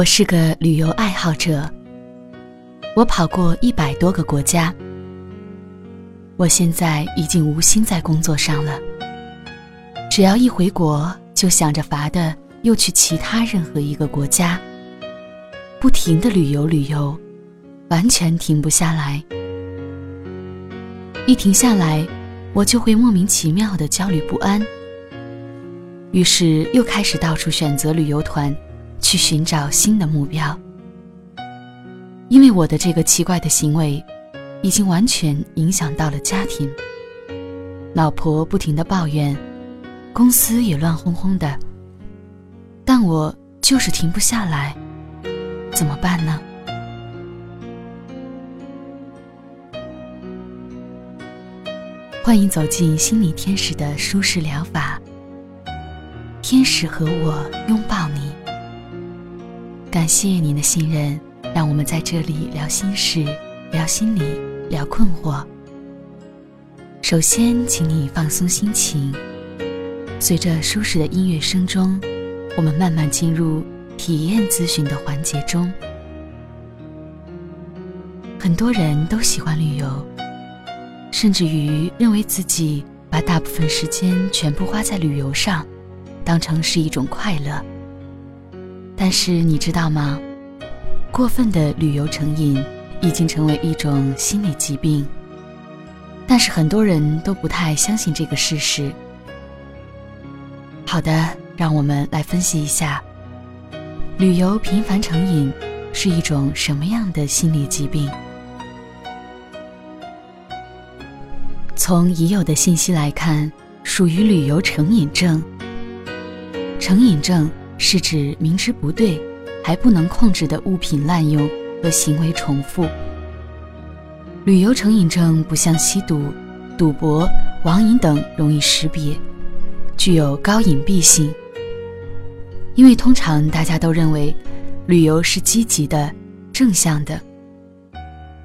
我是个旅游爱好者，我跑过一百多个国家。我现在已经无心在工作上了，只要一回国，就想着法的又去其他任何一个国家，不停的旅游旅游，完全停不下来。一停下来，我就会莫名其妙的焦虑不安，于是又开始到处选择旅游团。去寻找新的目标，因为我的这个奇怪的行为，已经完全影响到了家庭。老婆不停的抱怨，公司也乱哄哄的，但我就是停不下来，怎么办呢？欢迎走进心理天使的舒适疗法，天使和我拥抱你。感谢您的信任，让我们在这里聊心事、聊心理、聊困惑。首先，请你放松心情，随着舒适的音乐声中，我们慢慢进入体验咨询的环节中。很多人都喜欢旅游，甚至于认为自己把大部分时间全部花在旅游上，当成是一种快乐。但是你知道吗？过分的旅游成瘾已经成为一种心理疾病。但是很多人都不太相信这个事实。好的，让我们来分析一下，旅游频繁成瘾是一种什么样的心理疾病。从已有的信息来看，属于旅游成瘾症。成瘾症。是指明知不对还不能控制的物品滥用和行为重复。旅游成瘾症不像吸毒、赌博、网瘾等容易识别，具有高隐蔽性。因为通常大家都认为旅游是积极的、正向的，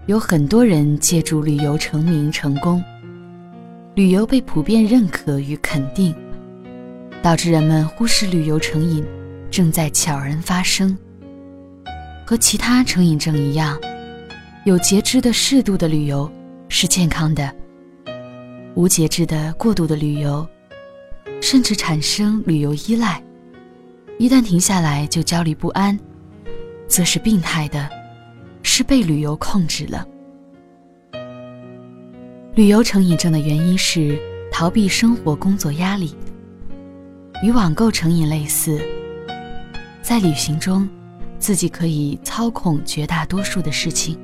有很多人借助旅游成名成功，旅游被普遍认可与肯定，导致人们忽视旅游成瘾。正在悄然发生。和其他成瘾症一样，有节制的适度的旅游是健康的；无节制的过度的旅游，甚至产生旅游依赖，一旦停下来就焦虑不安，则是病态的，是被旅游控制了。旅游成瘾症的原因是逃避生活工作压力，与网购成瘾类似。在旅行中，自己可以操控绝大多数的事情，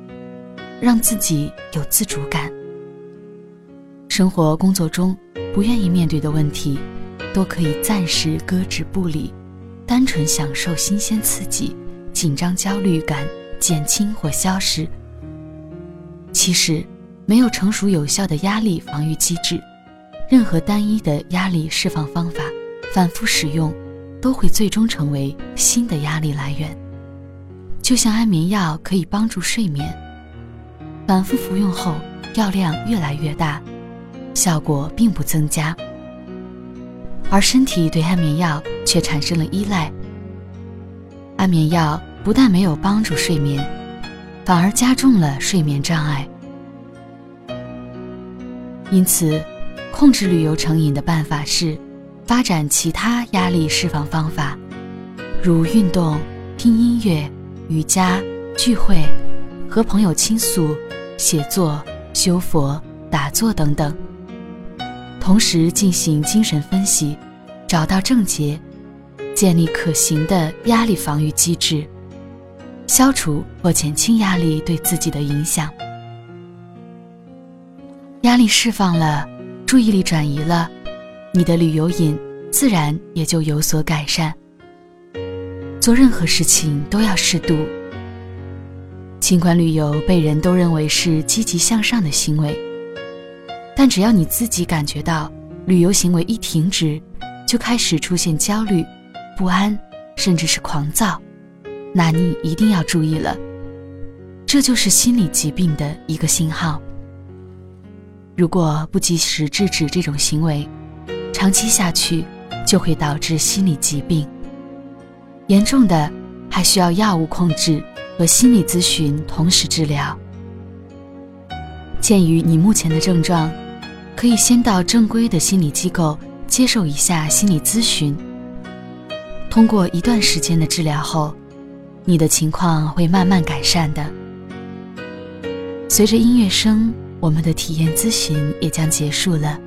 让自己有自主感。生活工作中不愿意面对的问题，都可以暂时搁置不理，单纯享受新鲜刺激，紧张焦虑感减轻或消失。其实，没有成熟有效的压力防御机制，任何单一的压力释放方法，反复使用。都会最终成为新的压力来源。就像安眠药可以帮助睡眠，反复服用后药量越来越大，效果并不增加，而身体对安眠药却产生了依赖。安眠药不但没有帮助睡眠，反而加重了睡眠障碍。因此，控制旅游成瘾的办法是。发展其他压力释放方法，如运动、听音乐、瑜伽、聚会、和朋友倾诉、写作、修佛、打坐等等。同时进行精神分析，找到症结，建立可行的压力防御机制，消除或减轻压力对自己的影响。压力释放了，注意力转移了。你的旅游瘾自然也就有所改善。做任何事情都要适度。尽管旅游被人都认为是积极向上的行为，但只要你自己感觉到旅游行为一停止，就开始出现焦虑、不安，甚至是狂躁，那你一定要注意了。这就是心理疾病的一个信号。如果不及时制止这种行为，长期下去，就会导致心理疾病，严重的还需要药物控制和心理咨询同时治疗。鉴于你目前的症状，可以先到正规的心理机构接受一下心理咨询。通过一段时间的治疗后，你的情况会慢慢改善的。随着音乐声，我们的体验咨询也将结束了。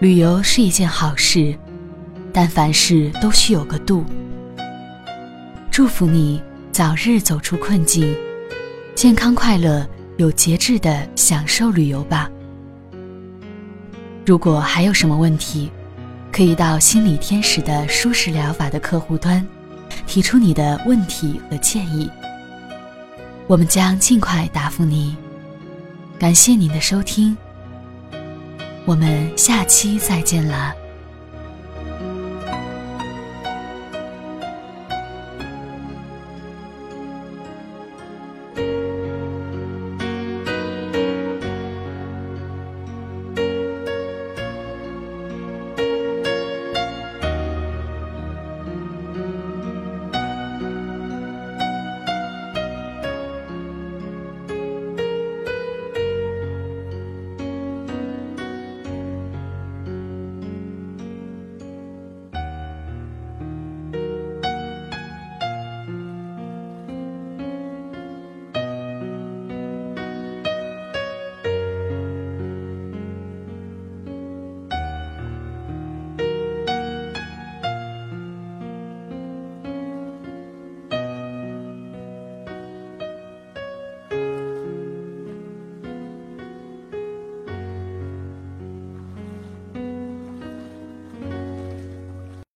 旅游是一件好事，但凡事都需有个度。祝福你早日走出困境，健康快乐。有节制的享受旅游吧。如果还有什么问题，可以到心理天使的舒适疗法的客户端，提出你的问题和建议，我们将尽快答复你。感谢您的收听，我们下期再见啦。